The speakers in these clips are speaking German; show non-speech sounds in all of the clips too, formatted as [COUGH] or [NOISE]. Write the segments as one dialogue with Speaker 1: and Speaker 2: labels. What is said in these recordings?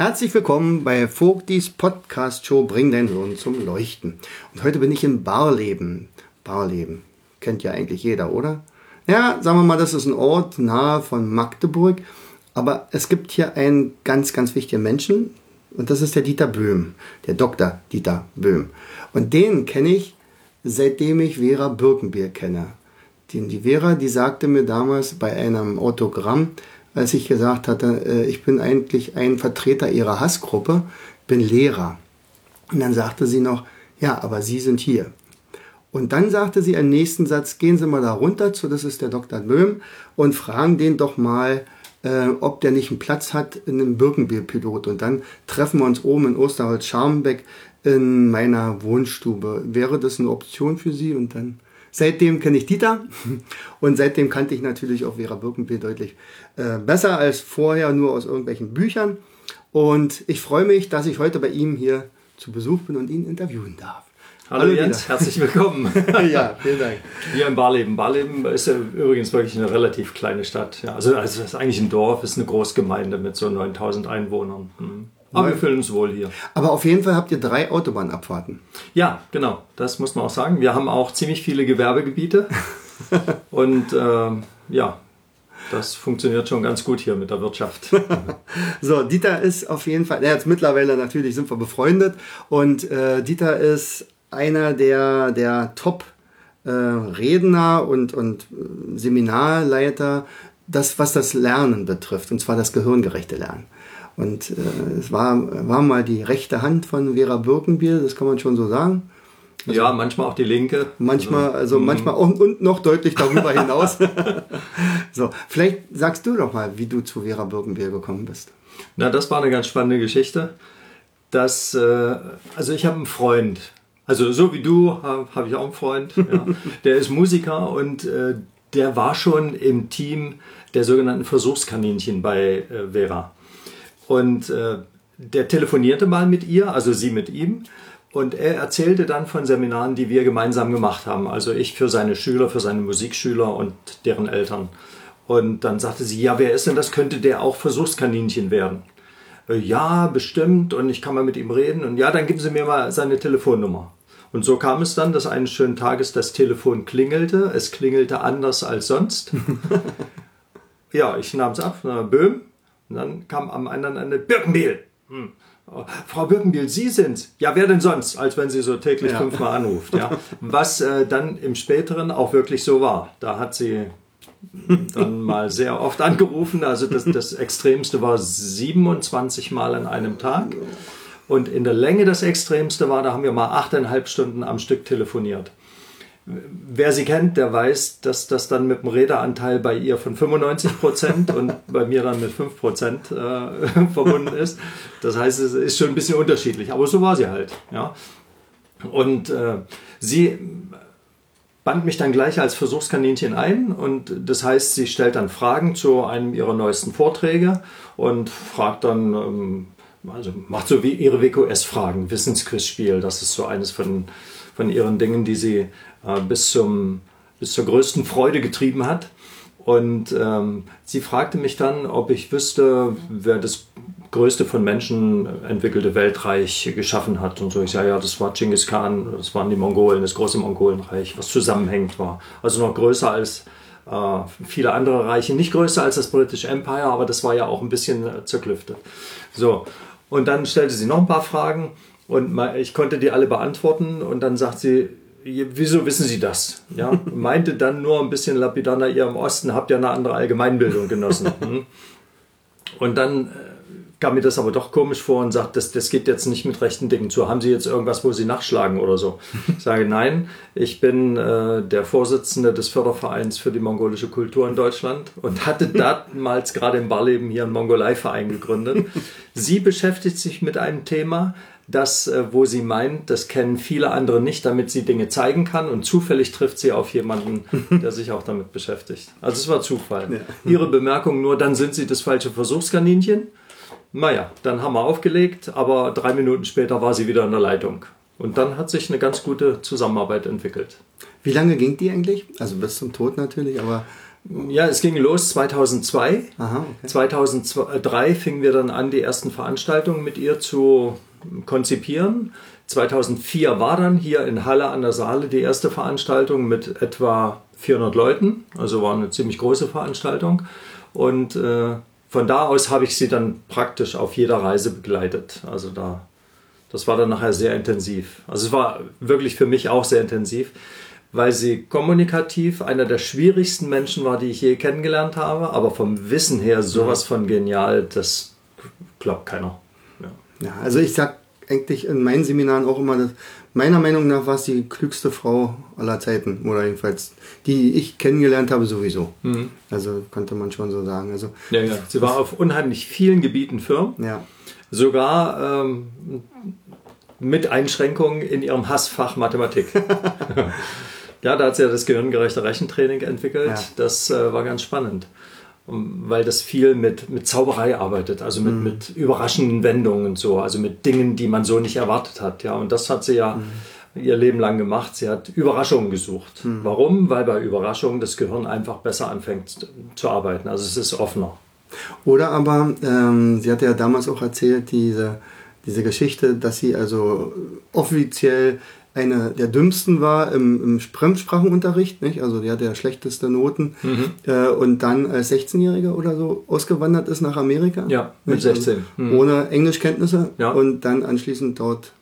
Speaker 1: Herzlich willkommen bei Vogtis Podcast Show Bring dein Hirn zum Leuchten. Und heute bin ich in Barleben. Barleben kennt ja eigentlich jeder, oder? Ja, sagen wir mal, das ist ein Ort nahe von Magdeburg. Aber es gibt hier einen ganz, ganz wichtigen Menschen. Und das ist der Dieter Böhm, der Dr. Dieter Böhm. Und den kenne ich, seitdem ich Vera Birkenbier kenne. Die, Vera, die sagte mir damals bei einem Autogramm, als ich gesagt hatte, äh, ich bin eigentlich ein Vertreter ihrer Hassgruppe, bin Lehrer. Und dann sagte sie noch, ja, aber Sie sind hier. Und dann sagte sie im nächsten Satz, gehen Sie mal da runter zu, das ist der Dr. Böhm, und fragen den doch mal, äh, ob der nicht einen Platz hat in einem Birkenbierpilot. Und dann treffen wir uns oben in Osterholz-Scharmbeck in meiner Wohnstube. Wäre das eine Option für Sie? Und dann Seitdem kenne ich Dieter und seitdem kannte ich natürlich auch Vera Birkenbiel deutlich äh, besser als vorher nur aus irgendwelchen Büchern. Und ich freue mich, dass ich heute bei ihm hier zu Besuch bin und ihn interviewen darf.
Speaker 2: Hallo, Hallo Jens, wieder. herzlich willkommen. [LAUGHS]
Speaker 1: ja, vielen Dank.
Speaker 2: Hier in Barleben. Barleben ist ja übrigens wirklich eine relativ kleine Stadt. Ja, also, also es ist eigentlich ein Dorf, ist eine Großgemeinde mit so 9000 Einwohnern. Mhm. Aber wir fühlen uns wohl hier.
Speaker 1: Aber auf jeden Fall habt ihr drei Autobahnabfahrten.
Speaker 2: Ja, genau. Das muss man auch sagen. Wir haben auch ziemlich viele Gewerbegebiete. [LAUGHS] und äh, ja, das funktioniert schon ganz gut hier mit der Wirtschaft. [LAUGHS]
Speaker 1: so, Dieter ist auf jeden Fall, ja, jetzt mittlerweile natürlich sind wir befreundet und äh, Dieter ist einer der, der Top äh, Redner und, und äh, Seminarleiter, das, was das Lernen betrifft, und zwar das gehirngerechte Lernen. Und äh, es war, war mal die rechte Hand von Vera Birkenbiel, das kann man schon so sagen.
Speaker 2: Also ja, manchmal auch die linke.
Speaker 1: Manchmal, also, also manchmal auch, und noch deutlich darüber hinaus. [LAUGHS] so, vielleicht sagst du doch mal, wie du zu Vera Birkenbiel gekommen bist.
Speaker 2: Na, das war eine ganz spannende Geschichte. Das, äh, also ich habe einen Freund, also so wie du habe hab ich auch einen Freund, ja. [LAUGHS] der ist Musiker und äh, der war schon im Team der sogenannten Versuchskaninchen bei äh, Vera. Und äh, der telefonierte mal mit ihr, also sie mit ihm. Und er erzählte dann von Seminaren, die wir gemeinsam gemacht haben. Also ich für seine Schüler, für seine Musikschüler und deren Eltern. Und dann sagte sie, ja, wer ist denn das? Könnte der auch Versuchskaninchen werden? Äh, ja, bestimmt. Und ich kann mal mit ihm reden. Und ja, dann geben Sie mir mal seine Telefonnummer. Und so kam es dann, dass eines schönen Tages das Telefon klingelte. Es klingelte anders als sonst. [LAUGHS] ja, ich nahm es ab. Na, Böhm. Und dann kam am anderen Ende Birkenbiel. Hm. Oh, Frau Birkenbiel, Sie sind's. Ja, wer denn sonst, als wenn sie so täglich ja. fünfmal anruft. Ja. Was äh, dann im späteren auch wirklich so war. Da hat sie dann mal sehr oft angerufen. Also das, das Extremste war 27 Mal an einem Tag. Und in der Länge das Extremste war, da haben wir mal achteinhalb Stunden am Stück telefoniert. Wer sie kennt, der weiß, dass das dann mit dem Räderanteil bei ihr von 95 Prozent und bei mir dann mit 5 Prozent äh, [LAUGHS] verbunden ist. Das heißt, es ist schon ein bisschen unterschiedlich, aber so war sie halt. Ja. Und äh, sie band mich dann gleich als Versuchskaninchen ein und das heißt, sie stellt dann Fragen zu einem ihrer neuesten Vorträge und fragt dann, ähm, also macht so wie ihre WQS-Fragen, Wissensquizspiel, das ist so eines von, von ihren Dingen, die sie bis, zum, bis zur größten Freude getrieben hat. Und ähm, sie fragte mich dann, ob ich wüsste, wer das größte von Menschen entwickelte Weltreich geschaffen hat. Und so, ich sage, ja, das war Genghis Khan, das waren die Mongolen, das große Mongolenreich, was zusammenhängt war. Also noch größer als äh, viele andere Reiche, nicht größer als das British Empire, aber das war ja auch ein bisschen äh, zerklüftet. So, und dann stellte sie noch ein paar Fragen und ich konnte die alle beantworten und dann sagt sie, wieso wissen Sie das? Ja, [LAUGHS] meinte dann nur ein bisschen lapidar, ihr im Osten habt ja eine andere Allgemeinbildung genossen. [LAUGHS] Hm? Und dann äh, kam mir das aber doch komisch vor und sagt, das, das geht jetzt nicht mit rechten Dingen zu. Haben Sie jetzt irgendwas, wo Sie nachschlagen oder so? Ich [LAUGHS] sage nein, ich bin äh, der Vorsitzende des Fördervereins für die mongolische Kultur in Deutschland und hatte damals gerade im Barleben hier einen Mongolei-Verein gegründet. Sie beschäftigt sich mit einem Thema, das, äh, wo sie meint, das kennen viele andere nicht, damit sie Dinge zeigen kann und zufällig trifft sie auf jemanden, [LAUGHS] der sich auch damit beschäftigt. Also es war Zufall. Ja. Ihre Bemerkung nur, dann sind sie das falsche Versuchskaninchen. Naja, dann haben wir aufgelegt, aber drei Minuten später war sie wieder in der Leitung. Und dann hat sich eine ganz gute Zusammenarbeit entwickelt.
Speaker 1: Wie lange ging die eigentlich? Also bis zum Tod natürlich, aber.
Speaker 2: Ja, es ging los 2002. Aha, okay. 2003 fingen wir dann an, die ersten Veranstaltungen mit ihr zu konzipieren. 2004 war dann hier in Halle an der Saale die erste Veranstaltung mit etwa 400 Leuten. Also war eine ziemlich große Veranstaltung. Und äh, von da aus habe ich sie dann praktisch auf jeder Reise begleitet. Also da, das war dann nachher sehr intensiv. Also es war wirklich für mich auch sehr intensiv, weil sie kommunikativ einer der schwierigsten Menschen war, die ich je kennengelernt habe, aber vom Wissen her sowas von genial, das glaubt keiner.
Speaker 1: Ja, also ich sag eigentlich in meinen Seminaren auch immer, dass meiner Meinung nach war es die klügste Frau aller Zeiten. Oder jedenfalls die ich kennengelernt habe sowieso. Mhm. Also konnte man schon so sagen. Also,
Speaker 2: ja, ja. Sie war auf unheimlich vielen Gebieten firm. Ja. Sogar ähm, mit Einschränkungen in ihrem Hassfach Mathematik. [LAUGHS] ja, da hat sie ja das gehirngerechte Rechentraining entwickelt. Ja. Das äh, war ganz spannend weil das viel mit, mit Zauberei arbeitet, also mit, mhm. mit überraschenden Wendungen und so, also mit Dingen, die man so nicht erwartet hat. Ja, und das hat sie ja mhm. ihr Leben lang gemacht. Sie hat Überraschungen gesucht. Mhm. Warum? Weil bei Überraschungen das Gehirn einfach besser anfängt zu arbeiten. Also es ist offener.
Speaker 1: Oder aber, ähm, sie hat ja damals auch erzählt, diese, diese Geschichte, dass sie also offiziell eine der dümmsten war im, im Fremdsprachenunterricht, nicht? also die hatte ja schlechteste Noten mhm. äh, und dann als 16-Jähriger oder so ausgewandert ist nach Amerika.
Speaker 2: Ja, mit 16.
Speaker 1: Also mhm. Ohne Englischkenntnisse ja. und dann anschließend dort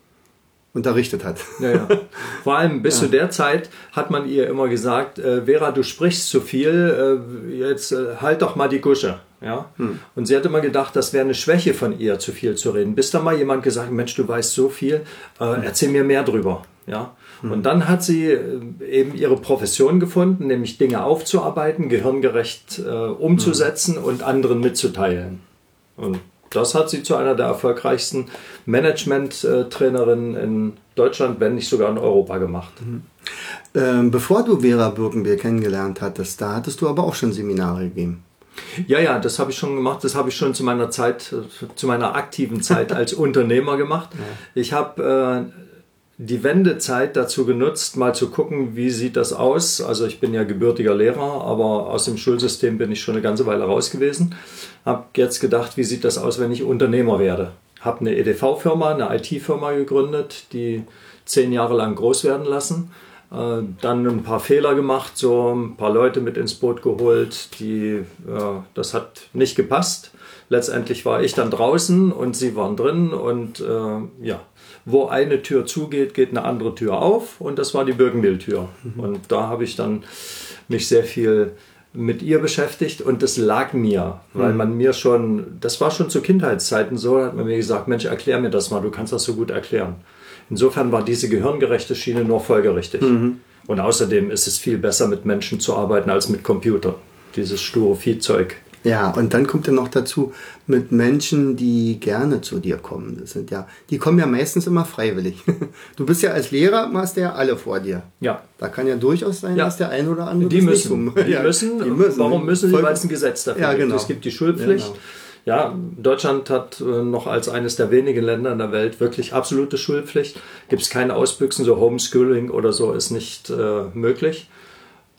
Speaker 1: unterrichtet hat.
Speaker 2: Ja, ja. [LAUGHS] Vor allem bis ja. zu der Zeit hat man ihr immer gesagt, äh, Vera, du sprichst zu viel, äh, jetzt äh, halt doch mal die Gusche. Ja? Hm. Und sie hat immer gedacht, das wäre eine Schwäche von ihr, zu viel zu reden. Bis da mal jemand gesagt, Mensch, du weißt so viel, äh, hm. erzähl mir mehr drüber. Ja? Hm. Und dann hat sie äh, eben ihre Profession gefunden, nämlich Dinge aufzuarbeiten, gehirngerecht äh, umzusetzen hm. und anderen mitzuteilen. Und das hat sie zu einer der erfolgreichsten Management-Trainerinnen in Deutschland, wenn nicht sogar in Europa gemacht. Mhm.
Speaker 1: Ähm, bevor du Vera Birkenbier kennengelernt hattest, da hattest du aber auch schon Seminare gegeben.
Speaker 2: Ja, ja, das habe ich schon gemacht. Das habe ich schon zu meiner Zeit, zu meiner aktiven Zeit [LAUGHS] als Unternehmer gemacht. Ja. Ich habe äh, die Wendezeit dazu genutzt, mal zu gucken, wie sieht das aus. Also ich bin ja gebürtiger Lehrer, aber aus dem Schulsystem bin ich schon eine ganze Weile raus gewesen. Habe jetzt gedacht, wie sieht das aus, wenn ich Unternehmer werde. Habe eine EDV-Firma, eine IT-Firma gegründet, die zehn Jahre lang groß werden lassen. Äh, dann ein paar Fehler gemacht, so ein paar Leute mit ins Boot geholt, die, das hat nicht gepasst. Letztendlich war ich dann draußen und sie waren drin und äh, ja, wo eine Tür zugeht, geht eine andere Tür auf und das war die Birkenbill-Tür. Mhm. Und da habe ich dann mich sehr viel mit ihr beschäftigt und das lag mir, weil mhm. man mir schon, das war schon zu Kindheitszeiten so, hat man mir gesagt, Mensch, erklär mir das mal, du kannst das so gut erklären. Insofern war diese gehirngerechte Schiene nur folgerichtig. Mhm. Und außerdem ist es viel besser, mit Menschen zu arbeiten als mit Computer. Dieses sture Viehzeug
Speaker 1: ja, und dann kommt ja noch dazu mit Menschen, die gerne zu dir kommen. Das sind ja, die kommen ja meistens immer freiwillig. [LAUGHS] Du bist ja als Lehrer, hast ja alle vor dir.
Speaker 2: Ja.
Speaker 1: Da kann ja durchaus sein, ja. dass der ein oder andere
Speaker 2: die müssen. Die, ja, müssen. die müssen. Warum müssen sie? Weil es ein Gesetz dafür ja, genau. gibt. Es gibt die Schulpflicht. Genau. Ja, Deutschland hat äh, noch als eines der wenigen Länder in der Welt wirklich absolute Schulpflicht. Gibt es keine Ausbüchsen, so Homeschooling oder so ist nicht äh, möglich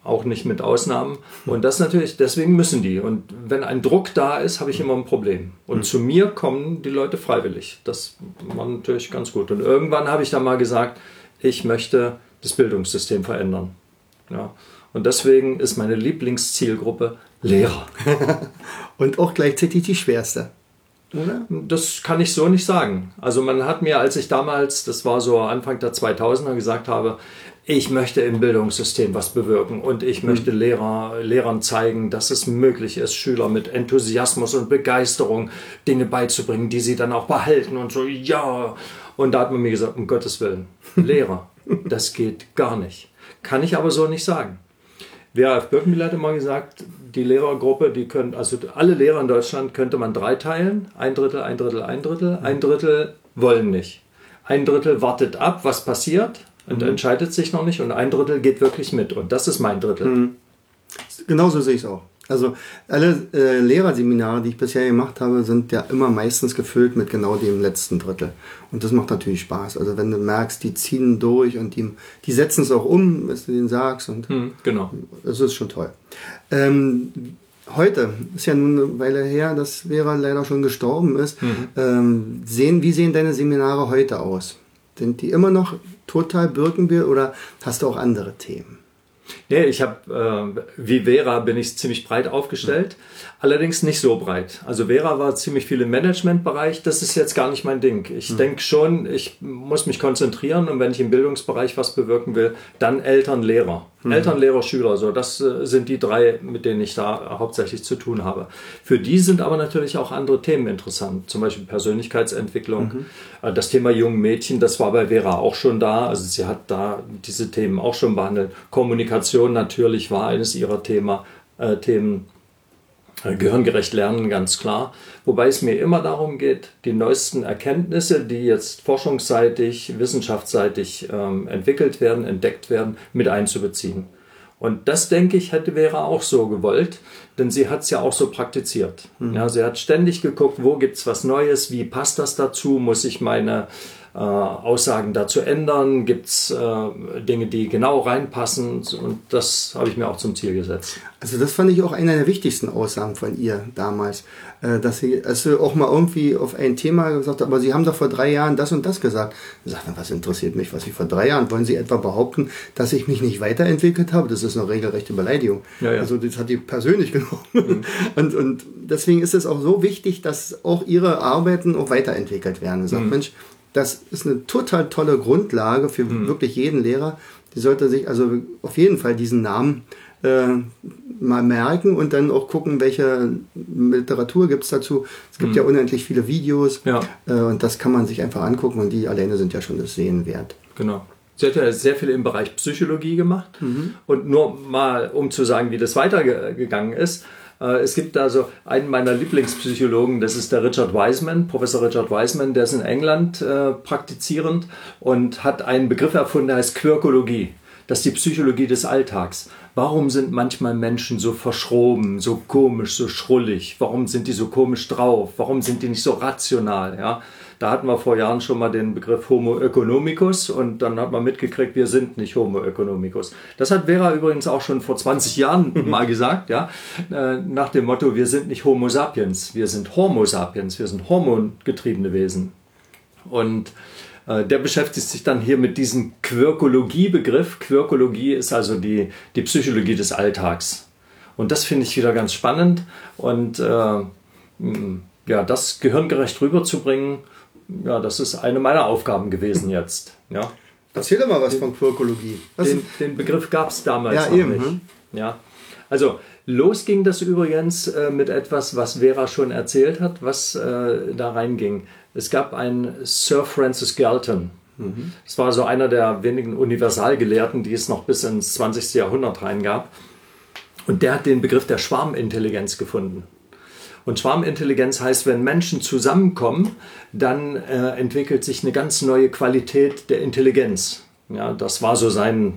Speaker 2: auch nicht mit Ausnahmen. Und das natürlich, deswegen müssen die. Und wenn ein Druck da ist, habe ich immer ein Problem. Und mhm. zu mir kommen die Leute freiwillig. Das war natürlich ganz gut. Und irgendwann habe ich dann mal gesagt, ich möchte das Bildungssystem verändern. Ja. Und deswegen ist meine Lieblingszielgruppe Lehrer. [LAUGHS]
Speaker 1: Und auch gleichzeitig die schwerste.
Speaker 2: Oder? Das kann ich so nicht sagen. Also man hat mir, als ich damals, das war so Anfang der 2000er, gesagt habe, ich möchte im Bildungssystem was bewirken und ich möchte Lehrer, Lehrern zeigen, dass es möglich ist, Schüler mit Enthusiasmus und Begeisterung Dinge beizubringen, die sie dann auch behalten und so, ja. Und da hat man mir gesagt, um Gottes Willen, [LAUGHS] Lehrer, das geht gar nicht. Kann ich aber so nicht sagen. Vera F. Birkenbiel hat immer gesagt, die Lehrergruppe, die können, also alle Lehrer in Deutschland könnte man drei teilen. Ein Drittel, ein Drittel, ein Drittel. Ein Drittel wollen nicht. Ein Drittel wartet ab, was passiert und mhm. entscheidet sich noch nicht und ein Drittel geht wirklich mit und das ist mein Drittel. Mhm.
Speaker 1: Genauso sehe ich es auch. Also alle äh, Lehrerseminare, die ich bisher gemacht habe, sind ja immer meistens gefüllt mit genau dem letzten Drittel. Und das macht natürlich Spaß. Also wenn du merkst, die ziehen durch und die, die setzen es auch um, was du denen sagst. Und
Speaker 2: hm, genau.
Speaker 1: Das ist schon toll. Ähm, heute, ist ja nun eine Weile her, dass Vera leider schon gestorben ist. Mhm. Ähm, sehen, wie sehen deine Seminare heute aus? Sind die immer noch total Birkenbier oder hast du auch andere Themen?
Speaker 2: Nee, ich habe, äh, wie Vera bin ich ziemlich breit aufgestellt, mhm. allerdings nicht so breit. Also Vera war ziemlich viel im Managementbereich, das ist jetzt gar nicht mein Ding. Ich mhm. denke schon, ich muss mich konzentrieren und wenn ich im Bildungsbereich was bewirken will, dann Eltern, Lehrer. Mhm. Eltern, Lehrer, Schüler, so das äh, sind die drei, mit denen ich da hauptsächlich zu tun habe. Für die sind aber natürlich auch andere Themen interessant, zum Beispiel Persönlichkeitsentwicklung. Mhm. Äh, das Thema jungen Mädchen, das war bei Vera auch schon da, also sie hat da diese Themen auch schon behandelt. Kommunikation natürlich war eines ihrer Thema, äh, Themen. Äh, gehirngerecht lernen, ganz klar. Wobei es mir immer darum geht, die neuesten Erkenntnisse, die jetzt forschungsseitig, wissenschaftsseitig ähm, entwickelt werden, entdeckt werden, mit einzubeziehen. Und das, denke ich, hätte Vera auch so gewollt, denn sie hat es ja auch so praktiziert. Mhm. Ja, sie hat ständig geguckt, wo gibt's was Neues, wie passt das dazu, muss ich meine äh, Aussagen dazu ändern? Gibt es äh, Dinge, die genau reinpassen? Und das habe ich mir auch zum Ziel gesetzt.
Speaker 1: Also das fand ich auch einer der wichtigsten Aussagen von ihr damals, äh, dass sie also auch mal irgendwie auf ein Thema gesagt hat, aber Sie haben doch vor drei Jahren das und das gesagt. Ich sagte, was interessiert mich, was Sie vor drei Jahren, wollen Sie etwa behaupten, dass ich mich nicht weiterentwickelt habe? Das ist eine regelrechte Beleidigung. Ja, ja. Also das hat die persönlich [LAUGHS] genommen. Mhm. Und, und deswegen ist es auch so wichtig, dass auch Ihre Arbeiten auch weiterentwickelt werden. Sagt, mhm. Mensch, das ist eine total tolle Grundlage für mhm. wirklich jeden Lehrer. Die sollte sich also auf jeden Fall diesen Namen äh, mal merken und dann auch gucken, welche Literatur gibt es dazu. Es gibt mhm. ja unendlich viele Videos ja. Äh, und das kann man sich einfach angucken und die alleine sind ja schon das Sehen wert.
Speaker 2: Genau. Sie hat ja sehr viel im Bereich Psychologie gemacht. Mhm. Und nur mal, um zu sagen, wie das weitergegangen ist. Äh, es gibt also einen meiner Lieblingspsychologen, das ist der Richard Wiseman, Professor Richard Wiseman, der ist in England äh, praktizierend und hat einen Begriff erfunden, der heißt Quirkologie. Das ist die Psychologie des Alltags. Warum sind manchmal Menschen so verschroben, so komisch, so schrullig? Warum sind die so komisch drauf? Warum sind die nicht so rational? Ja? Da hatten wir vor Jahren schon mal den Begriff Homo economicus und dann hat man mitgekriegt, wir sind nicht Homo economicus. Das hat Vera übrigens auch schon vor 20 Jahren mal gesagt, ja, äh, nach dem Motto, wir sind nicht Homo sapiens, wir sind Homo sapiens, wir sind hormongetriebene Wesen. Und der beschäftigt sich dann hier mit diesem Quirkologie-Begriff. Quirkologie ist also die, die Psychologie des Alltags. Und das finde ich wieder ganz spannend. Und äh, ja, das gehirngerecht rüberzubringen, ja, das ist eine meiner Aufgaben gewesen jetzt. Ja.
Speaker 1: Erzähl doch mal was den, von Quirkologie.
Speaker 2: Den, den, Begriff gab es damals ja, noch eben, nicht. Hm? Ja. Also los ging das übrigens äh, mit etwas, was Vera schon erzählt hat, was äh, da reinging. Es gab einen Sir Francis Galton. Mhm. Das war so einer der wenigen Universalgelehrten, die es noch bis ins 20. Jahrhundert reingab. Und der hat den Begriff der Schwarmintelligenz gefunden. Und Schwarmintelligenz heißt, wenn Menschen zusammenkommen, dann äh, entwickelt sich eine ganz neue Qualität der Intelligenz. Ja, das war so sein,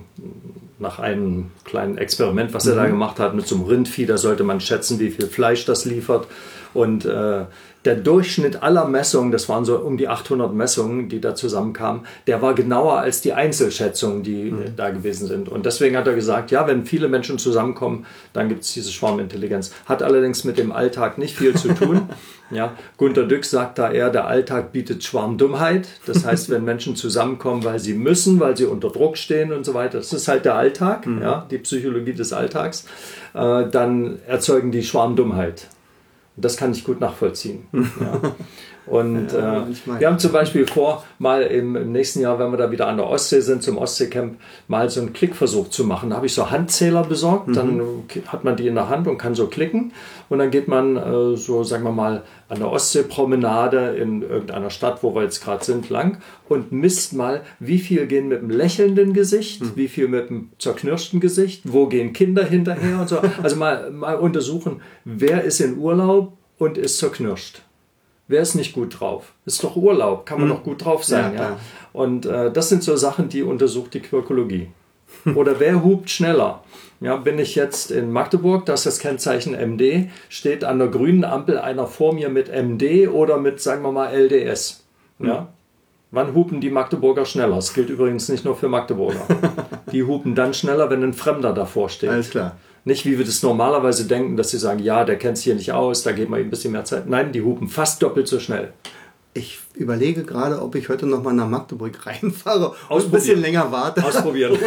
Speaker 2: nach einem kleinen Experiment, was er da mhm. gemacht hat mit so einem Rindvieh, da sollte man schätzen, wie viel Fleisch das liefert. Und äh, der Durchschnitt aller Messungen, das waren so um die 800 Messungen, die da zusammenkamen, der war genauer als die Einzelschätzungen, die mhm. da gewesen sind. Und deswegen hat er gesagt, ja, wenn viele Menschen zusammenkommen, dann gibt es diese Schwarmintelligenz. Hat allerdings mit dem Alltag nicht viel zu tun. [LAUGHS] ja, Gunter Dück sagt da eher, der Alltag bietet Schwarmdummheit. Das [LAUGHS] heißt, wenn Menschen zusammenkommen, weil sie müssen, weil sie unter Druck stehen und so weiter, das ist halt der Alltag, mhm. ja, die Psychologie des Alltags, äh, dann erzeugen die Schwarmdummheit. Das kann ich gut nachvollziehen. [LAUGHS] Ja. Und ja, äh, wir haben zum Beispiel vor, mal im, im, nächsten Jahr, wenn wir da wieder an der Ostsee sind, zum Ostseecamp, mal so einen Klickversuch zu machen. Da habe ich so Handzähler besorgt, mhm. dann hat man die in der Hand und kann so klicken. Und dann geht man äh, so, sagen wir mal, an der Ostseepromenade in irgendeiner Stadt, wo wir jetzt gerade sind, lang und misst mal, wie viel gehen mit einem lächelnden Gesicht, mhm. wie viel mit einem zerknirschten Gesicht, wo gehen Kinder hinterher und so. Also mal, mal untersuchen, wer ist in Urlaub und ist zerknirscht wer ist nicht gut drauf? Ist doch Urlaub, kann man hm. doch gut drauf sein. Ja, ja. Und äh, das sind so Sachen, die untersucht die Quirkologie. Oder wer hupt schneller? Ja, bin ich jetzt in Magdeburg, da ist das Kennzeichen MD, steht an der grünen Ampel einer vor mir mit MD oder mit, sagen wir mal, LDS. Ja? Hm. Wann hupen die Magdeburger schneller? Das gilt übrigens nicht nur für Magdeburger. [LAUGHS] Die hupen dann schneller, wenn ein Fremder davor steht.
Speaker 1: Alles klar.
Speaker 2: Nicht wie wir das normalerweise denken, dass sie sagen, ja, der kennt es hier nicht aus, da geben wir ihm ein bisschen mehr Zeit. Nein, die hupen fast doppelt so schnell.
Speaker 1: Ich überlege gerade, ob ich heute noch mal nach Magdeburg [LAUGHS] reinfahre und ein bisschen länger warte.
Speaker 2: Ausprobieren.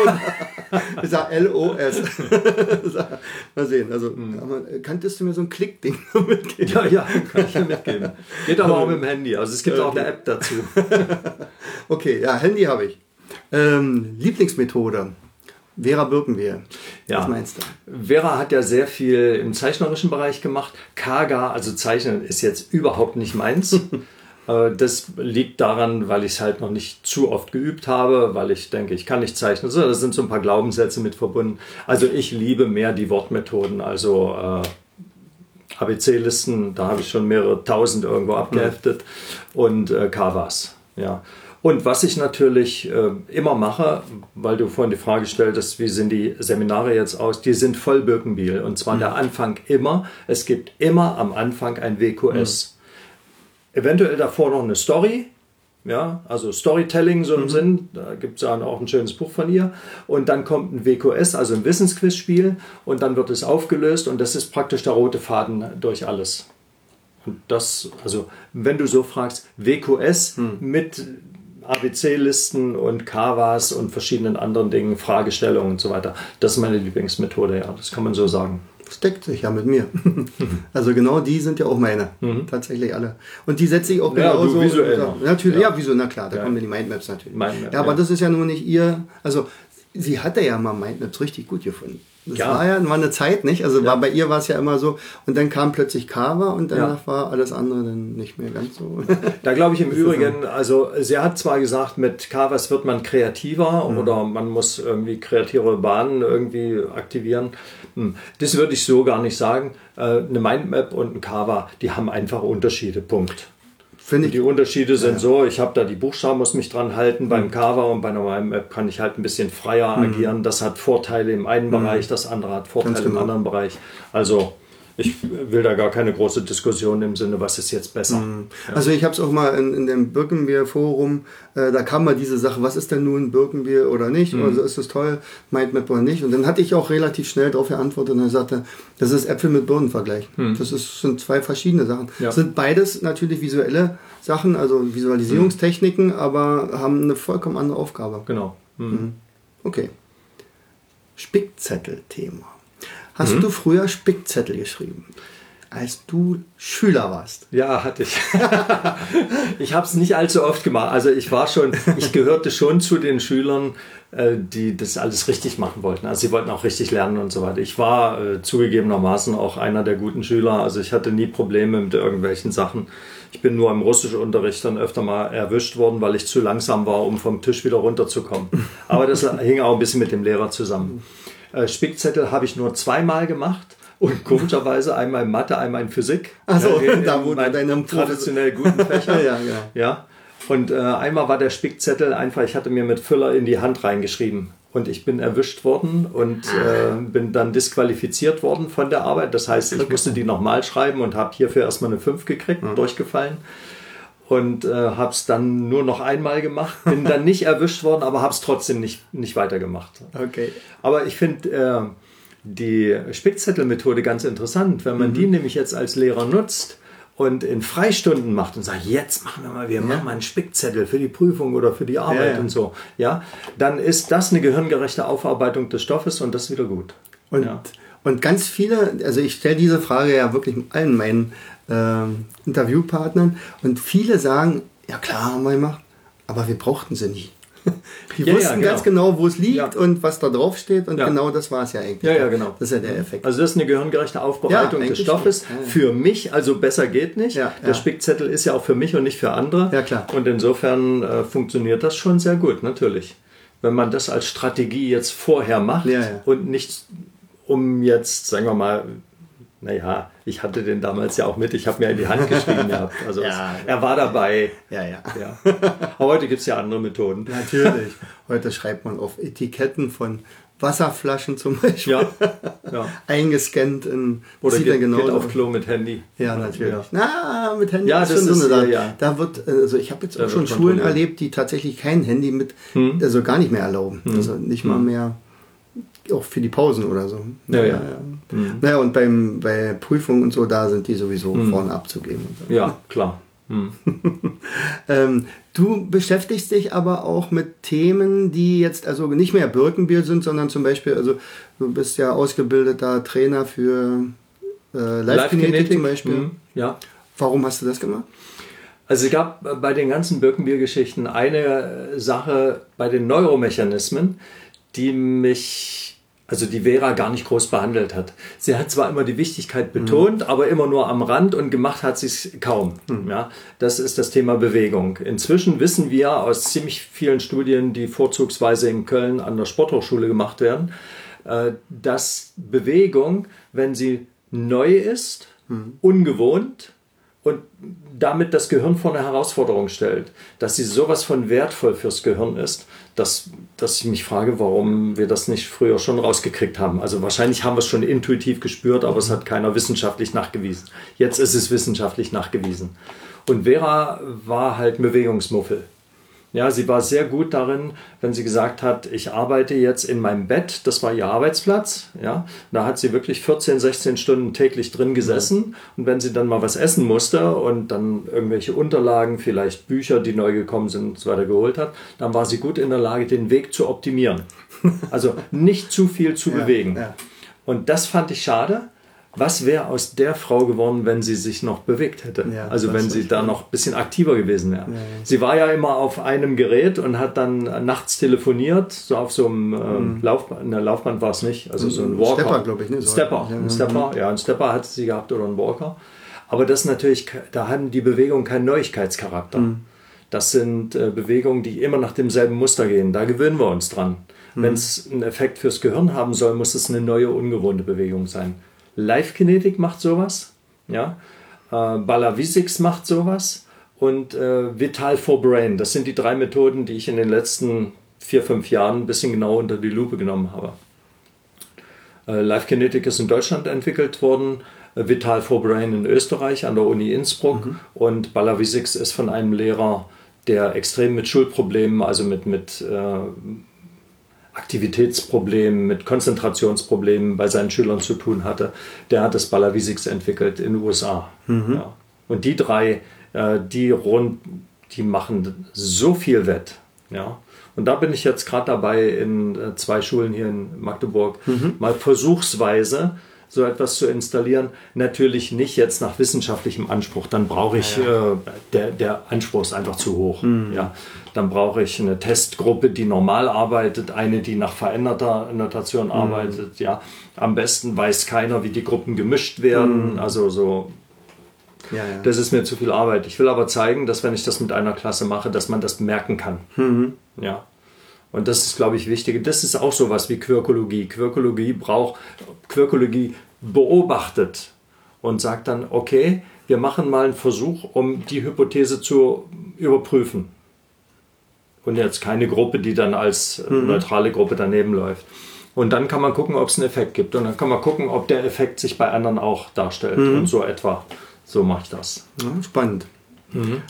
Speaker 2: [LAUGHS]
Speaker 1: ich sage LOS. [LAUGHS] mal sehen. Also, mhm. kanntest du mir so ein Klickding
Speaker 2: mitgeben? Ja, ja, kann ich dir mitgeben. Geht aber auch mit dem Handy. Also es gibt okay. auch eine App dazu.
Speaker 1: okay, ja, Handy habe ich. Ähm, Lieblingsmethode. Vera Birkenwehr.
Speaker 2: Ja. Was meinst du? Vera hat ja sehr viel im zeichnerischen Bereich gemacht. Kaga, also Zeichnen, ist jetzt überhaupt nicht meins. [LAUGHS] Äh, das liegt daran, weil ich es halt noch nicht zu oft geübt habe, weil ich denke, ich kann nicht zeichnen. So, da sind so ein paar Glaubenssätze mit verbunden. Also ich liebe mehr die Wortmethoden, also äh, ABC-Listen, da habe ich schon mehrere tausend irgendwo abgeheftet und äh, Kawas. Ja. Und was ich natürlich äh, immer mache, weil du vorhin die Frage stelltest, wie sind die Seminare jetzt aus, die sind voll Birkenbiel. Und zwar mhm. der Anfang immer. Es gibt immer am Anfang ein WQS. Mhm. Eventuell davor noch eine Story. Ja, also Storytelling so im mhm. Sinn, da gibt es ja auch ein schönes Buch von ihr. Und dann kommt ein WQS, also ein Wissensquizspiel, und dann wird es aufgelöst und das ist praktisch der rote Faden durch alles. Und das, also wenn du so fragst, WQS mhm. mit ABC-Listen und Kawas und verschiedenen anderen Dingen, Fragestellungen und so weiter. Das ist meine Lieblingsmethode, ja, das kann man so sagen.
Speaker 1: Das deckt sich ja mit mir. [LAUGHS] also genau die sind ja auch meine. Mhm. Tatsächlich alle. Und die setze ich auch
Speaker 2: ja, genau so. Visuell
Speaker 1: so, natürlich, ja. ja, wieso, na klar, da ja. kommen die Mindmaps natürlich. Mindmap, ja, aber ja. das ist ja nur nicht ihr, also sie hatte ja mal Mindmaps richtig gut gefunden. Das ja. war ja mal eine Zeit, nicht? Also ja. war, bei ihr war es ja immer so. Und dann kam plötzlich Kava und danach ja. war alles andere dann nicht mehr ganz so. [LAUGHS]
Speaker 2: Da glaube ich im Übrigen, also sie hat zwar gesagt, mit Kavas wird man kreativer mhm. oder man muss irgendwie kreative Bahnen irgendwie aktivieren. Hm. Das würde ich so gar nicht sagen. Äh, eine Mindmap und ein Kava, die haben einfach Unterschiede. Punkt. Finde ich. Die Unterschiede sind ja. so, ich habe da die Buchstaben, muss mich dran halten. Mhm. Beim Cover und bei einer App kann ich halt ein bisschen freier mhm. agieren. Das hat Vorteile im einen mhm. Bereich, das andere hat Vorteile genau. im anderen Bereich. Also ich will da gar keine große Diskussion im Sinne, was ist jetzt besser. Mhm.
Speaker 1: Ja. Also ich habe es auch mal in, in dem Birkenbier-Forum, äh, da kam mal diese Sache, was ist denn nun Birkenbier oder nicht? Mhm. Also ist es toll, Mindmap oder nicht? Und dann hatte ich auch relativ schnell darauf geantwortet und er sagte, das ist Äpfel mit Birnen vergleichen. Mhm. Das ist, sind zwei verschiedene Sachen. Ja. Sind beides natürlich visuelle Sachen, also Visualisierungstechniken, aber haben eine vollkommen andere Aufgabe.
Speaker 2: Genau. Mhm.
Speaker 1: Mhm. Okay. Spickzettel-Thema. Hast mhm. du früher Spickzettel geschrieben? Als du Schüler warst.
Speaker 2: Ja, hatte ich. [LAUGHS] ich habe es nicht allzu oft gemacht. Also ich war schon, ich gehörte schon zu den Schülern, äh, die das alles richtig machen wollten. Also sie wollten auch richtig lernen und so weiter. Ich war äh, zugegebenermaßen auch einer der guten Schüler. Also ich hatte nie Probleme mit irgendwelchen Sachen. Ich bin nur im Russischunterricht dann öfter mal erwischt worden, weil ich zu langsam war, um vom Tisch wieder runterzukommen. Aber das [LAUGHS] hing auch ein bisschen mit dem Lehrer zusammen. Äh, Spickzettel habe ich nur zweimal gemacht. Und komischerweise einmal in Mathe, einmal in Physik.
Speaker 1: Also äh, [LAUGHS] da wurde
Speaker 2: deinem traditionell guten Fächer. [LAUGHS] ja, ja. ja. Und äh, einmal war der Spickzettel einfach, ich hatte mir mit Füller in die Hand reingeschrieben. Und ich bin erwischt worden und ah. äh, bin dann disqualifiziert worden von der Arbeit. Das heißt, ich musste die nochmal schreiben und habe hierfür erstmal eine 5 gekriegt, mhm. durchgefallen und äh, habe es dann nur noch einmal gemacht. Bin dann nicht erwischt worden, aber habe es trotzdem nicht, nicht weitergemacht.
Speaker 1: Okay.
Speaker 2: Aber ich finde äh, die Spickzettelmethode ganz interessant, wenn man mhm. die nämlich jetzt als Lehrer nutzt und in Freistunden macht und sagt, jetzt machen wir mal, wir ja. machen mal einen Spickzettel für die Prüfung oder für die Arbeit ja, ja. und so, ja, dann ist das eine gehirngerechte Aufarbeitung des Stoffes und das ist wieder gut.
Speaker 1: Und Und ganz viele, also ich stelle diese Frage ja wirklich allen meinen äh, Interviewpartnern und viele sagen, ja klar haben wir gemacht, aber wir brauchten sie nie. [LAUGHS] Die
Speaker 2: Ja, ja,
Speaker 1: wussten
Speaker 2: genau.
Speaker 1: ganz genau, wo es liegt
Speaker 2: Ja.
Speaker 1: und was da drauf steht und
Speaker 2: Ja.
Speaker 1: genau das war es ja eigentlich.
Speaker 2: Ja, ja, genau.
Speaker 1: Das ist ja der Effekt.
Speaker 2: Also das ist eine gehirngerechte Aufbereitung
Speaker 1: Ja,
Speaker 2: des Stoffes.
Speaker 1: Ja, ja.
Speaker 2: Für mich, also besser geht nicht.
Speaker 1: Ja,
Speaker 2: Der
Speaker 1: ja.
Speaker 2: Spickzettel ist ja auch für mich und nicht für andere.
Speaker 1: Ja, klar.
Speaker 2: Und insofern äh, funktioniert das schon sehr gut, natürlich. Wenn man das als Strategie jetzt vorher macht
Speaker 1: Ja, ja.
Speaker 2: und nicht um jetzt, sagen wir mal, naja, ich hatte den damals ja auch mit, ich habe mir in die Hand geschrieben gehabt. Also [LAUGHS]
Speaker 1: Ja.
Speaker 2: es, er war dabei.
Speaker 1: ja, ja.
Speaker 2: Ja. Aber heute gibt es ja andere Methoden.
Speaker 1: Natürlich. Heute schreibt man auf Etiketten von Wasserflaschen zum Beispiel.
Speaker 2: Ja, ja. [LAUGHS]
Speaker 1: Eingescannt in
Speaker 2: Oder
Speaker 1: sieht
Speaker 2: geht,
Speaker 1: genau
Speaker 2: geht
Speaker 1: so
Speaker 2: auf Klo mit Handy.
Speaker 1: Ja, natürlich.
Speaker 2: Ja.
Speaker 1: Na, mit Handy
Speaker 2: Ja,
Speaker 1: ist
Speaker 2: das
Speaker 1: schon so
Speaker 2: ist,
Speaker 1: eine Sache.
Speaker 2: ja.
Speaker 1: Da wird, also ich habe jetzt
Speaker 2: Da
Speaker 1: auch schon Schulen erlebt, die tatsächlich kein Handy mit,
Speaker 2: Hm.
Speaker 1: also gar nicht mehr erlauben. Also nicht mal mehr, auch für die Pausen oder so.
Speaker 2: Ja, ja. Hm.
Speaker 1: Naja, und beim, bei Prüfungen und so, da sind die sowieso vorne abzugeben. Und so.
Speaker 2: Ja, klar. Hm. [LAUGHS]
Speaker 1: Ähm, du beschäftigst dich aber auch mit Themen, die jetzt also nicht mehr Birkenbier sind, sondern zum Beispiel, also du bist ja ausgebildeter Trainer für äh, Live-Kinetik zum Beispiel.
Speaker 2: hm, Ja.
Speaker 1: Warum hast du das gemacht?
Speaker 2: Also es gab bei den ganzen Birkenbier-Geschichten eine Sache bei den Neuromechanismen, die mich, also die Vera gar nicht groß behandelt hat. Sie hat zwar immer die Wichtigkeit betont, aber immer nur am Rand und gemacht hat sie es kaum. Ja, das ist das Thema Bewegung. Inzwischen wissen wir aus ziemlich vielen Studien, die vorzugsweise in Köln an der Sporthochschule gemacht werden, äh, dass Bewegung, wenn sie neu ist, ungewohnt und damit das Gehirn vor eine Herausforderung stellt, dass sie sowas von wertvoll fürs Gehirn ist, dass, dass ich mich frage, warum wir das nicht früher schon rausgekriegt haben. Also wahrscheinlich haben wir es schon intuitiv gespürt, aber es hat keiner wissenschaftlich nachgewiesen. Jetzt ist es wissenschaftlich nachgewiesen. Und Vera war halt Bewegungsmuffel. Ja, sie war sehr gut darin, wenn sie gesagt hat, ich arbeite jetzt in meinem Bett, das war ihr Arbeitsplatz, ja, da hat sie wirklich 14, 16 Stunden täglich drin gesessen und wenn sie dann mal was essen musste und dann irgendwelche Unterlagen, vielleicht Bücher, die neu gekommen sind und so weiter geholt hat, dann war sie gut in der Lage, den Weg zu optimieren. Also nicht zu viel zu [LAUGHS] bewegen.
Speaker 1: ja.
Speaker 2: Und das fand ich schade. Was wäre aus der Frau geworden, wenn sie sich noch bewegt hätte?
Speaker 1: Ja,
Speaker 2: also wenn sie da noch ein bisschen aktiver gewesen wäre. Sie war ja immer auf einem Gerät und hat dann nachts telefoniert, so auf so einem ähm, Laufband, eine Laufband war es nicht, also so ein Walker.
Speaker 1: Mhm. Stepper, glaub ich, ne? So-
Speaker 2: Stepper,
Speaker 1: Ja,
Speaker 2: ein
Speaker 1: ja.
Speaker 2: Stepper, ja, ein Stepper hatte sie gehabt oder ein Walker. Aber das natürlich, da haben die Bewegungen keinen Neuigkeitscharakter.
Speaker 1: Mhm.
Speaker 2: Das sind äh, Bewegungen, die immer nach demselben Muster gehen. Da gewöhnen wir uns dran.
Speaker 1: Mhm.
Speaker 2: Wenn es einen Effekt fürs Gehirn haben soll, muss es eine neue, ungewohnte Bewegung sein. Live-Kinetik macht sowas. Ja? Äh, Balavisix macht sowas. Und äh, Vital for Brain. Das sind die drei Methoden, die ich in den letzten vier, fünf Jahren ein bisschen genau unter die Lupe genommen habe. Äh, Live Kinetic ist in Deutschland entwickelt worden, äh, Vital for Brain in Österreich an der Uni Innsbruck und Balavisix ist von einem Lehrer, der extrem mit Schulproblemen, also mit, mit äh, Aktivitätsproblemen, mit Konzentrationsproblemen bei seinen Schülern zu tun hatte. Der hat das Balavisix entwickelt in den USA. Ja. Und die drei, äh, die rund, die machen so viel wett. Ja. Und da bin ich jetzt gerade dabei, in äh, zwei Schulen hier in Magdeburg mal versuchsweise so etwas zu installieren. Natürlich nicht jetzt nach wissenschaftlichem Anspruch. Dann brauche ich, Äh, der, der Anspruch ist einfach zu hoch. Ja. Dann brauche ich eine Testgruppe, die normal arbeitet, eine, die nach veränderter Notation arbeitet. Ja. Am besten weiß keiner, wie die Gruppen gemischt werden. Also so
Speaker 1: Ja, ja.
Speaker 2: das ist mir zu viel Arbeit. Ich will aber zeigen, dass wenn ich das mit einer Klasse mache, dass man das merken kann. Ja. Und das ist, glaube ich, wichtig. Das ist auch sowas wie Quirkologie. Quirkologie braucht, Quirkologie beobachtet und sagt dann, okay, wir machen mal einen Versuch, um die Hypothese zu überprüfen. Und jetzt keine Gruppe, die dann als äh, neutrale Gruppe daneben läuft. Und dann kann man gucken, ob es einen Effekt gibt. Und dann kann man gucken, ob der Effekt sich bei anderen auch darstellt. Und so etwa. So mache ich das.
Speaker 1: Ja, spannend.
Speaker 2: Mhm.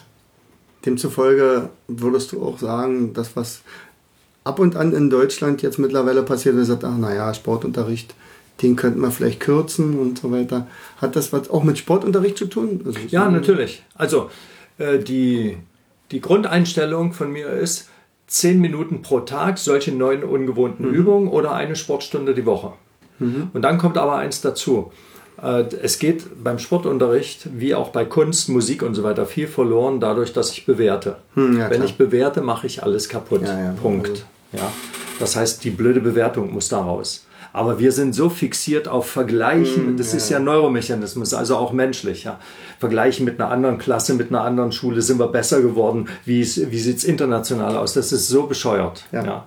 Speaker 1: Demzufolge würdest du auch sagen, dass was ab und an in Deutschland jetzt mittlerweile passiert, ist, sagt, ach naja, Sportunterricht, den könnten wir vielleicht kürzen und so weiter. Hat das was auch mit Sportunterricht zu tun? Also
Speaker 2: Ja, natürlich. Also äh, die, die Grundeinstellung von mir ist, zehn Minuten pro Tag solche neuen ungewohnten Übungen oder eine Sportstunde die Woche. Mhm. Und dann kommt aber eins dazu. Äh, es geht beim Sportunterricht wie auch bei Kunst, Musik und so weiter viel verloren, dadurch, dass ich bewerte. Hm, ja, Wenn ich bewerte, mache ich alles kaputt. Ja, ja. Punkt. Ja. Das heißt, die blöde Bewertung muss da raus. Aber wir sind so fixiert auf Vergleichen, hm, das ist ja Neuromechanismus, also auch menschlich. Ja. Vergleichen mit einer anderen Klasse, mit einer anderen Schule, sind wir besser geworden, wie, wie sieht es international aus? Das ist so bescheuert. Ja.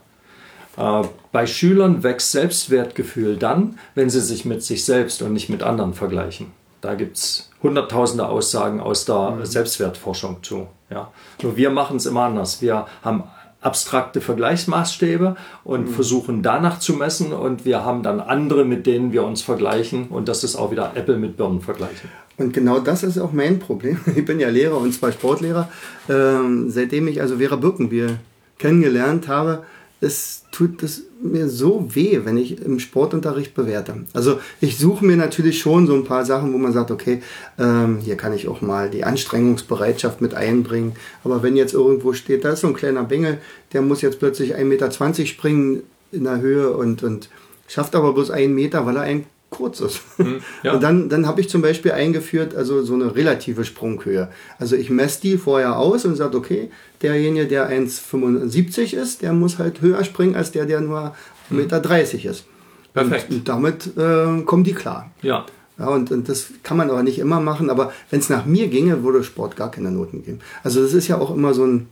Speaker 2: Äh, bei Schülern wächst Selbstwertgefühl dann, wenn sie sich mit sich selbst und nicht mit anderen vergleichen. Da gibt es hunderttausende Aussagen aus der mhm. Selbstwertforschung zu. Ja. Nur wir machen es immer anders. Wir haben abstrakte Vergleichsmaßstäbe und mhm. versuchen danach zu messen und wir haben dann andere, mit denen wir uns vergleichen und das ist auch wieder Apple mit Birnen vergleichen.
Speaker 1: Und genau das ist auch mein Problem. [LAUGHS] Ich bin ja Lehrer und zwar Sportlehrer. Ähm, seitdem ich also Vera Birkenbier kennengelernt habe, es tut es mir so weh, wenn ich im Sportunterricht bewerte. Also ich suche mir natürlich schon so ein paar Sachen, wo man sagt, okay, ähm, hier kann ich auch mal die Anstrengungsbereitschaft mit einbringen. Aber wenn jetzt irgendwo steht, da ist so ein kleiner Bengel, der muss jetzt plötzlich 1,20 Meter springen in der Höhe und, und schafft aber bloß einen Meter, weil er ein kurz ist. Mhm, ja. Und dann, dann habe ich zum Beispiel eingeführt, also so eine relative Sprunghöhe. Also ich messe die vorher aus und sage, okay, derjenige, der 1,75 ist, der muss halt höher springen als der, der nur 1,30 Meter ist. Perfekt. Und, und damit äh, kommen die klar. Ja. Ja, und, und das kann man aber nicht immer machen. Aber wenn es nach mir ginge, würde Sport gar keine Noten geben. Also das ist ja auch immer so ein,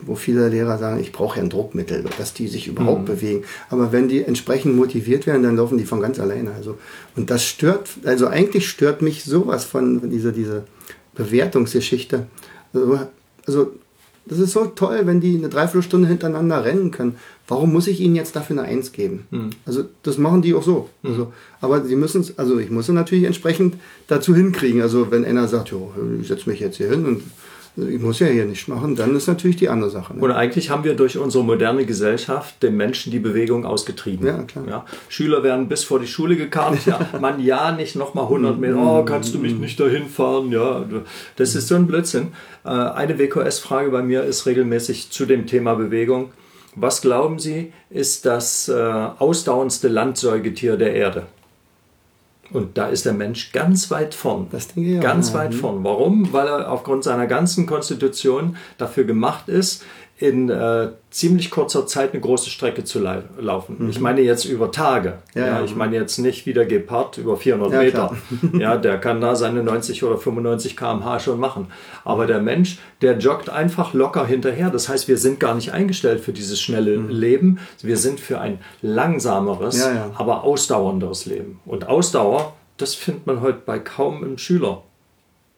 Speaker 1: wo viele Lehrer sagen, ich brauche ja ein Druckmittel, dass die sich überhaupt mhm. bewegen. Aber wenn die entsprechend motiviert werden, dann laufen die von ganz alleine. Also, und das stört, also eigentlich stört mich sowas von, dieser, dieser Bewertungsgeschichte. Also, also, das ist so toll, wenn die eine Dreiviertelstunde hintereinander rennen können. Warum muss ich ihnen jetzt dafür eine Eins geben? Mhm. Also das machen die auch so. Mhm. Also, aber sie müssen es, also ich muss es natürlich entsprechend dazu hinkriegen. Also wenn einer sagt, jo, ich setze mich jetzt hier hin und ich muss ja hier nicht machen, dann ist natürlich die andere Sache.
Speaker 2: Ne? Und eigentlich haben wir durch unsere moderne Gesellschaft den Menschen die Bewegung ausgetrieben. Ja, klar. Ja, Schüler werden bis vor die Schule gekarrt, ja, [LAUGHS] man ja nicht nochmal 100 Meter, oh, kannst du mich nicht dahin fahren, ja, das ist so ein Blödsinn. Äh, eine WQS-Frage bei mir ist regelmäßig zu dem Thema Bewegung. Was glauben Sie, ist das äh, ausdauerndste Landsäugetier der Erde? Und da ist der Mensch ganz weit vorn. Das denke ich Ganz auch. weit vorn. Warum? Weil er aufgrund seiner ganzen Konstitution dafür gemacht ist, in äh, ziemlich kurzer Zeit eine große Strecke zu laufen. Mhm. Ich meine jetzt über Tage. Ja, ja, ich meine jetzt nicht wie der Gepard über 400 ja, Meter. ja, der kann da seine 90 oder 95 km/h schon machen. Aber der Mensch, der joggt einfach locker hinterher. Das heißt, wir sind gar nicht eingestellt für dieses schnelle mhm. Leben. Wir sind für ein langsameres, aber ausdauernderes Leben. Und Ausdauer, das findet man heute bei kaum einem Schüler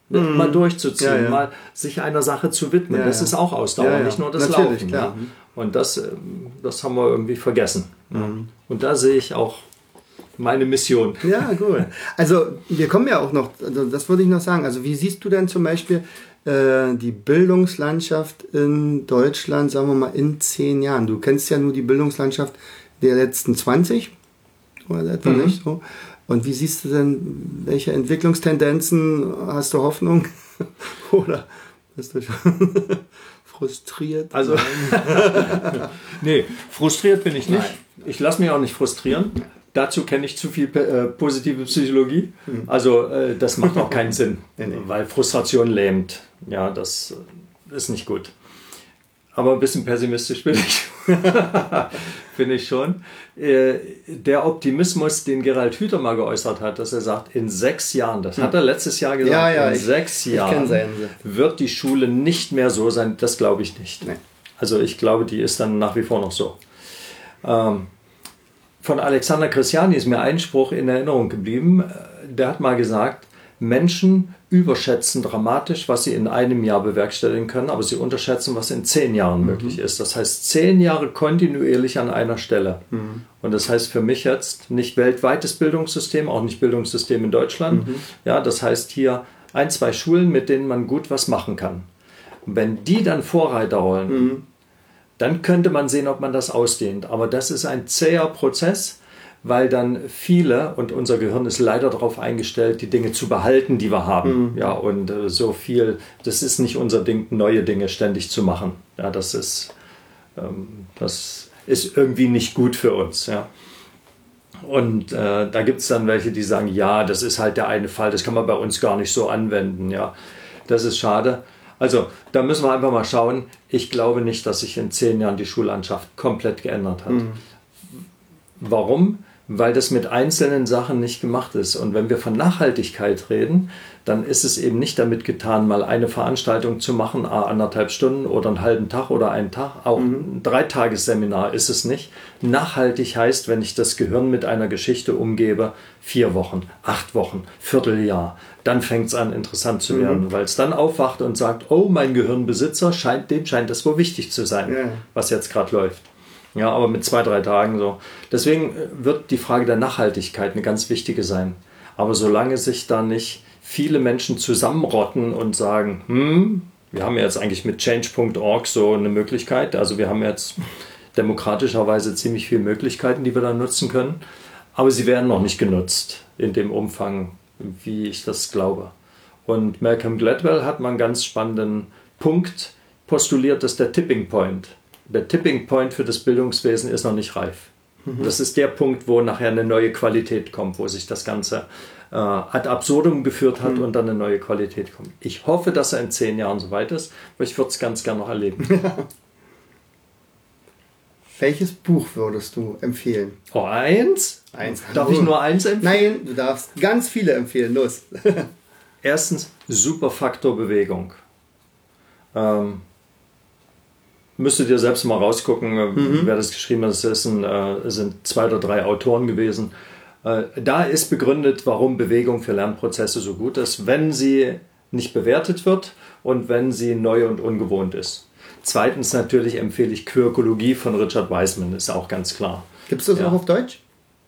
Speaker 2: mhm. mal durchzuziehen, ja, ja. mal sich einer Sache zu widmen. Ja, das ist auch Ausdauer, nicht nur das Natürlich, Laufen. Klar. Und das, ähm, das haben wir irgendwie vergessen. Mhm. Und da sehe ich auch meine Mission.
Speaker 1: Ja, gut. Also wir kommen ja auch noch, also das würde ich noch sagen. Also wie siehst du denn zum Beispiel äh, die Bildungslandschaft in Deutschland, sagen wir mal, in zehn Jahren? Du kennst ja nur die Bildungslandschaft der letzten 20 oder etwa mhm. nicht so. Und wie siehst du denn, welche Entwicklungstendenzen hast du Hoffnung? [LAUGHS] Oder bist du schon [LAUGHS] frustriert?
Speaker 2: Also, [LAUGHS] nee, frustriert bin ich nicht. Nein. Ich lasse mich auch nicht frustrieren. Dazu kenne ich zu viel äh, positive Psychologie. Mhm. Also, äh, das macht auch keinen Sinn, nee, nee. weil Frustration lähmt. Ja, das ist nicht gut. Aber ein bisschen pessimistisch bin ich. [LAUGHS] Finde ich schon. Äh, der Optimismus, den Gerald Hüther mal geäußert hat, dass er sagt, in sechs Jahren, das hat er letztes Jahr gesagt, ja, ja, in ich, sechs Jahren wird die Schule nicht mehr so sein. Das glaube ich nicht. Nee. Also ich glaube, die ist dann nach wie vor noch so. Ähm, von Alexander Christiani ist mir ein Spruch in Erinnerung geblieben. Der hat mal gesagt, Menschen überschätzen dramatisch, was sie in einem Jahr bewerkstelligen können, aber sie unterschätzen, was in zehn Jahren mhm. möglich ist. Das heißt, zehn Jahre kontinuierlich an einer Stelle. Mhm. Und das heißt für mich jetzt nicht weltweites Bildungssystem, auch nicht Bildungssystem in Deutschland. Mhm. Ja, das heißt hier ein, zwei Schulen, mit denen man gut was machen kann. Und wenn die dann Vorreiterrollen, mhm. dann könnte man sehen, ob man das ausdehnt. Aber das ist ein zäher Prozess weil dann viele, und unser Gehirn ist leider darauf eingestellt, die Dinge zu behalten, die wir haben. Mhm. Ja, und äh, so viel, das ist nicht unser Ding, neue Dinge ständig zu machen. Ja, das ist, ähm, das ist irgendwie nicht gut für uns. Ja. Und äh, da gibt es dann welche, die sagen, ja, das ist halt der eine Fall, das kann man bei uns gar nicht so anwenden. Ja, das ist schade. Also da müssen wir einfach mal schauen. Ich glaube nicht, dass sich in zehn Jahren die Schullandschaft komplett geändert hat. Mhm. Warum? Weil das mit einzelnen Sachen nicht gemacht ist. Und wenn wir von Nachhaltigkeit reden, dann ist es eben nicht damit getan, mal eine Veranstaltung zu machen, anderthalb Stunden oder einen halben Tag oder einen Tag. Auch mhm. ein Dreitagesseminar ist es nicht. Nachhaltig heißt, wenn ich das Gehirn mit einer Geschichte umgebe, vier Wochen, acht Wochen, Vierteljahr. Dann fängt es an, interessant zu werden, mhm. weil es dann aufwacht und sagt, oh, mein Gehirnbesitzer, scheint, dem scheint das wohl wichtig zu sein, ja. was jetzt gerade läuft. Ja, aber mit zwei, drei Tagen so. Deswegen wird die Frage der Nachhaltigkeit eine ganz wichtige sein. Aber solange sich da nicht viele Menschen zusammenrotten und sagen, hm, wir haben jetzt eigentlich mit change.org so eine Möglichkeit, also wir haben jetzt demokratischerweise ziemlich viele Möglichkeiten, die wir da nutzen können, aber sie werden noch nicht genutzt in dem Umfang, wie ich das glaube. Und Malcolm Gladwell hat mal einen ganz spannenden Punkt postuliert, das ist der Tipping Point. Der Tipping Point für das Bildungswesen ist noch nicht reif. Mhm. Das ist der Punkt, wo nachher eine neue Qualität kommt, wo sich das Ganze äh, ad absurdum geführt hat mhm. und dann eine neue Qualität kommt. Ich hoffe, dass er in zehn Jahren so weit ist, aber ich würde es ganz gerne noch erleben. [LAUGHS]
Speaker 1: Welches Buch würdest du empfehlen?
Speaker 2: Oh, eins?
Speaker 1: Eins.
Speaker 2: Darf ich nur eins
Speaker 1: empfehlen? Nein, du darfst ganz viele empfehlen. Los. [LAUGHS]
Speaker 2: Erstens, Superfaktor Bewegung. Ähm, müsstet ihr selbst mal rausgucken, äh, mhm. wer das geschrieben hat. Es sind, äh, sind zwei oder drei Autoren gewesen. Äh, da ist begründet, warum Bewegung für Lernprozesse so gut ist, wenn sie nicht bewertet wird und wenn sie neu und ungewohnt ist. Zweitens natürlich empfehle ich Quirkologie von Richard Wiseman, ist auch ganz klar.
Speaker 1: Gibt es das
Speaker 2: ja.
Speaker 1: auch auf Deutsch?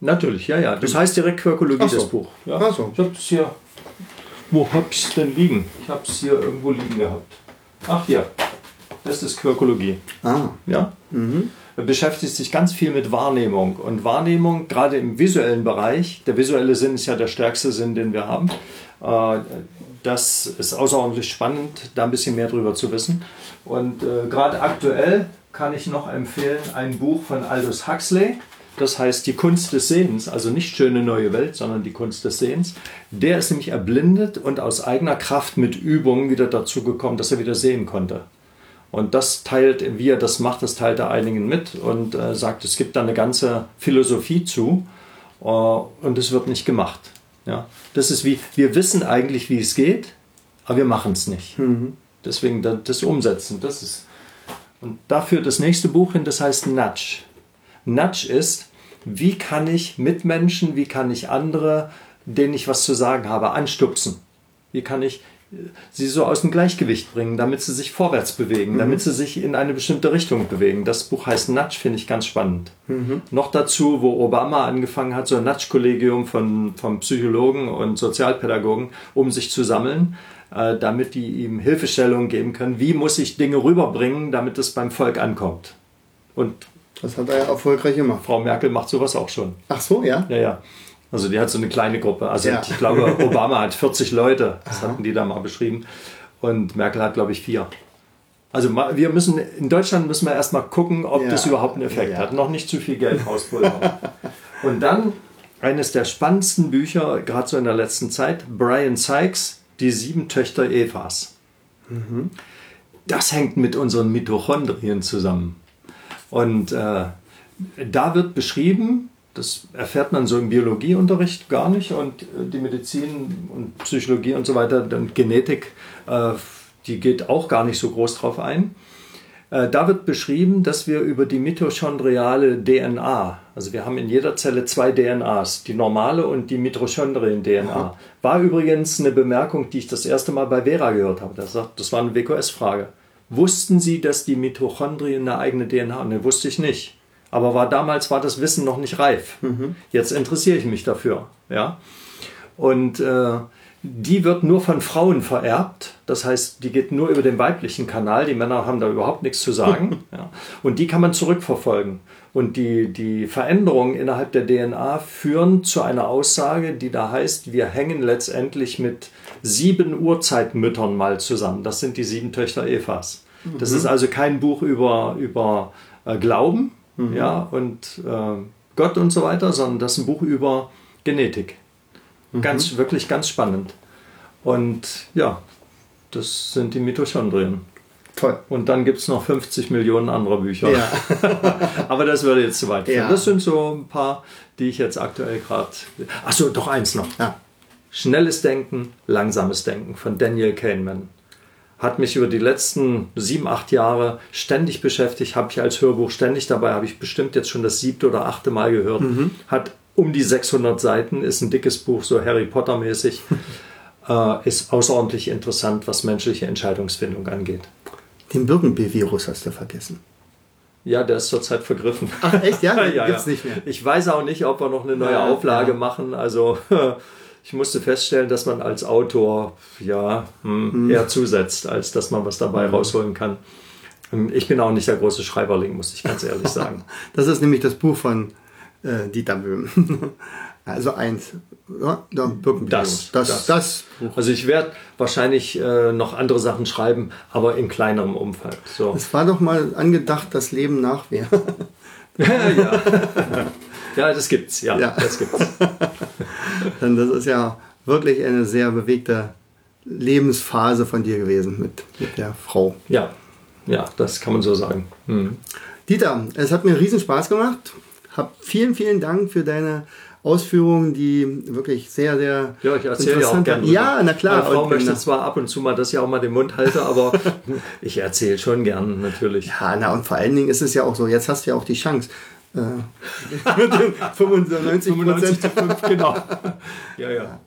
Speaker 2: Natürlich, ja, ja. Das heißt direkt Quirkologie, so. das Buch. Ja.
Speaker 1: Ach so.
Speaker 2: Ich habe es hier. Wo hab ich es denn liegen? Ich habe es hier irgendwo liegen gehabt. Ach hier. Das ist Quirkologie.
Speaker 1: Ah.
Speaker 2: Ja. Mhm beschäftigt sich ganz viel mit Wahrnehmung. Und Wahrnehmung, gerade im visuellen Bereich, der visuelle Sinn ist ja der stärkste Sinn, den wir haben. Äh, das ist außerordentlich spannend, da ein bisschen mehr drüber zu wissen. Und äh, gerade aktuell kann ich noch empfehlen ein Buch von Aldous Huxley. Das heißt Die Kunst des Sehens, also nicht schöne neue Welt, sondern die Kunst des Sehens. Der ist nämlich erblindet und aus eigener Kraft mit Übungen wieder dazu gekommen, dass er wieder sehen konnte. Und das teilt, wie er das macht, das teilt er einigen mit und äh, sagt, es gibt da eine ganze Philosophie zu äh, und es wird nicht gemacht. Ja? Das ist wie, wir wissen eigentlich, wie es geht, aber wir machen es nicht. Mhm. Deswegen das Umsetzen, das ist. Und dafür das nächste Buch hin, das heißt Nudge. Nudge ist, wie kann ich Mitmenschen, wie kann ich andere, denen ich was zu sagen habe, anstupsen? Wie kann ich sie so aus dem Gleichgewicht bringen, damit sie sich vorwärts bewegen, mhm. damit sie sich in eine bestimmte Richtung bewegen. Das Buch heißt Nudge, finde ich ganz spannend. Mhm. Noch dazu, wo Obama angefangen hat, so ein Nudge-Kollegium von, von Psychologen und Sozialpädagogen, um sich zu sammeln, äh, damit die ihm Hilfestellungen geben können. Wie muss ich Dinge rüberbringen, damit es beim Volk ankommt? Und
Speaker 1: das hat er ja erfolgreich gemacht.
Speaker 2: Frau Merkel macht sowas auch schon.
Speaker 1: Ach so, ja?
Speaker 2: Ja, ja. Also die hat so eine kleine Gruppe. Also ja. ich glaube, [LAUGHS] Obama hat 40 Leute. Das Aha. hatten die da mal beschrieben. Und Merkel hat, glaube ich, vier. Also wir müssen, in Deutschland müssen wir erstmal gucken, ob ja. das überhaupt einen Effekt ja, hat. Noch nicht zu viel Geld rauspulvern. [LAUGHS] Und dann eines der spannendsten Bücher, gerade so in der letzten Zeit, Brian Sykes, Die sieben Töchter Evas. Mhm. Das hängt mit unseren Mitochondrien zusammen. Und äh, da wird beschrieben, das erfährt man so im Biologieunterricht gar nicht und äh, die Medizin und Psychologie und so weiter, dann Genetik, äh, die geht auch gar nicht so groß drauf ein. Äh, da wird beschrieben, dass wir über die mitochondriale DNA, also wir haben in jeder Zelle zwei DNAs, die normale und die Mitochondrien-DNA. War übrigens eine Bemerkung, die ich das erste Mal bei Vera gehört habe. Das, das war eine WQS-Frage. Wussten Sie, dass die Mitochondrien eine eigene DNA haben? Ne, wusste ich nicht. Aber war damals war das Wissen noch nicht reif. Mhm. Jetzt interessiere ich mich dafür. Ja? Und äh, die wird nur von Frauen vererbt. Das heißt, die geht nur über den weiblichen Kanal. Die Männer haben da überhaupt nichts zu sagen. [LAUGHS] ja. Und die kann man zurückverfolgen. Und die, die Veränderungen innerhalb der DNA führen zu einer Aussage, die da heißt, wir hängen letztendlich mit sieben Urzeitmüttern mal zusammen. Das sind die sieben Töchter Evas. Das mhm. ist also kein Buch über, über äh, Glauben, mhm. ja, und äh, Gott und so weiter, sondern das ist ein Buch über Genetik. Ganz, wirklich ganz spannend. Und ja, das sind die Mitochondrien.
Speaker 1: Toll.
Speaker 2: Und dann gibt es noch 50 Millionen andere Bücher.
Speaker 1: Ja. [LAUGHS]
Speaker 2: Aber das würde jetzt zu weit führen.
Speaker 1: Ja.
Speaker 2: Das sind so ein paar, die ich jetzt aktuell gerade. Achso, doch eins noch.
Speaker 1: Ja.
Speaker 2: Schnelles Denken, langsames Denken von Daniel Kahneman. Hat mich über die letzten sieben, acht Jahre ständig beschäftigt, habe ich als Hörbuch ständig dabei, habe ich bestimmt jetzt schon das siebte oder achte Mal gehört. Hat um die 600 Seiten, ist ein dickes Buch, so Harry Potter mäßig. [LAUGHS] äh, ist außerordentlich interessant, was menschliche Entscheidungsfindung angeht.
Speaker 1: Den Birkenbier-Virus hast du vergessen.
Speaker 2: Ja, der ist zurzeit vergriffen.
Speaker 1: Ach, echt? Ja? [LAUGHS]
Speaker 2: ja,
Speaker 1: Gibt's
Speaker 2: ja.
Speaker 1: nicht mehr.
Speaker 2: Ich weiß auch nicht, ob wir noch eine neue
Speaker 1: Ja,
Speaker 2: Auflage
Speaker 1: ja.
Speaker 2: machen. Also [LAUGHS] ich musste feststellen, dass man als Autor ja hm, eher zusetzt, als dass man was dabei rausholen kann. Ähm, Ich bin auch nicht der große Schreiberling, muss ich ganz ehrlich sagen. [LAUGHS]
Speaker 1: Das ist nämlich das Buch von äh, Dieter Böhm. [LAUGHS] also eins. Ja, Birkenbier-Virus.
Speaker 2: Das,
Speaker 1: das,
Speaker 2: das.
Speaker 1: das
Speaker 2: Also ich werde wahrscheinlich äh, noch andere Sachen schreiben, aber in kleinerem Umfang. So.
Speaker 1: Es war doch mal angedacht, das Leben nach mir. [LAUGHS]
Speaker 2: ja. ja, das gibt's. Ja,
Speaker 1: Ja.
Speaker 2: das gibt's. [LAUGHS]
Speaker 1: Denn das ist ja wirklich eine sehr bewegte Lebensphase von dir gewesen mit, mit der Frau.
Speaker 2: Ja, ja, das kann man so sagen. Hm.
Speaker 1: Dieter, es hat mir riesen Spaß gemacht. Hab vielen, vielen Dank für deine Ausführungen, die wirklich sehr, sehr
Speaker 2: Ja, ich erzähle ja auch
Speaker 1: interessant
Speaker 2: gerne.
Speaker 1: waren. Ja, na klar.
Speaker 2: Meine Frau möchte zwar ab und zu mal, dass ich auch mal den Mund halte, aber [LAUGHS] ich erzähle schon gern natürlich.
Speaker 1: Ja, na und vor allen Dingen ist es ja auch so, jetzt hast du ja auch die Chance. Äh, [LAUGHS] mit den 95 Prozent.
Speaker 2: zu 5, genau. Ja, ja.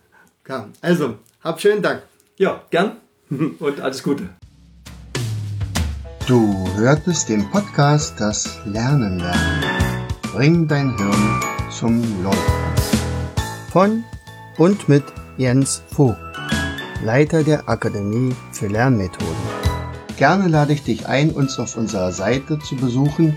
Speaker 1: Ja, also, hab schönen Dank.
Speaker 2: Ja, gern und alles Gute.
Speaker 1: Du hörtest den Podcast Das Lernen lernen. Bring dein Hirn zum Leuchten. Von und mit Jens Vogt, Leiter der Akademie für Lernmethoden. Gerne lade ich dich ein, uns auf unserer Seite zu besuchen.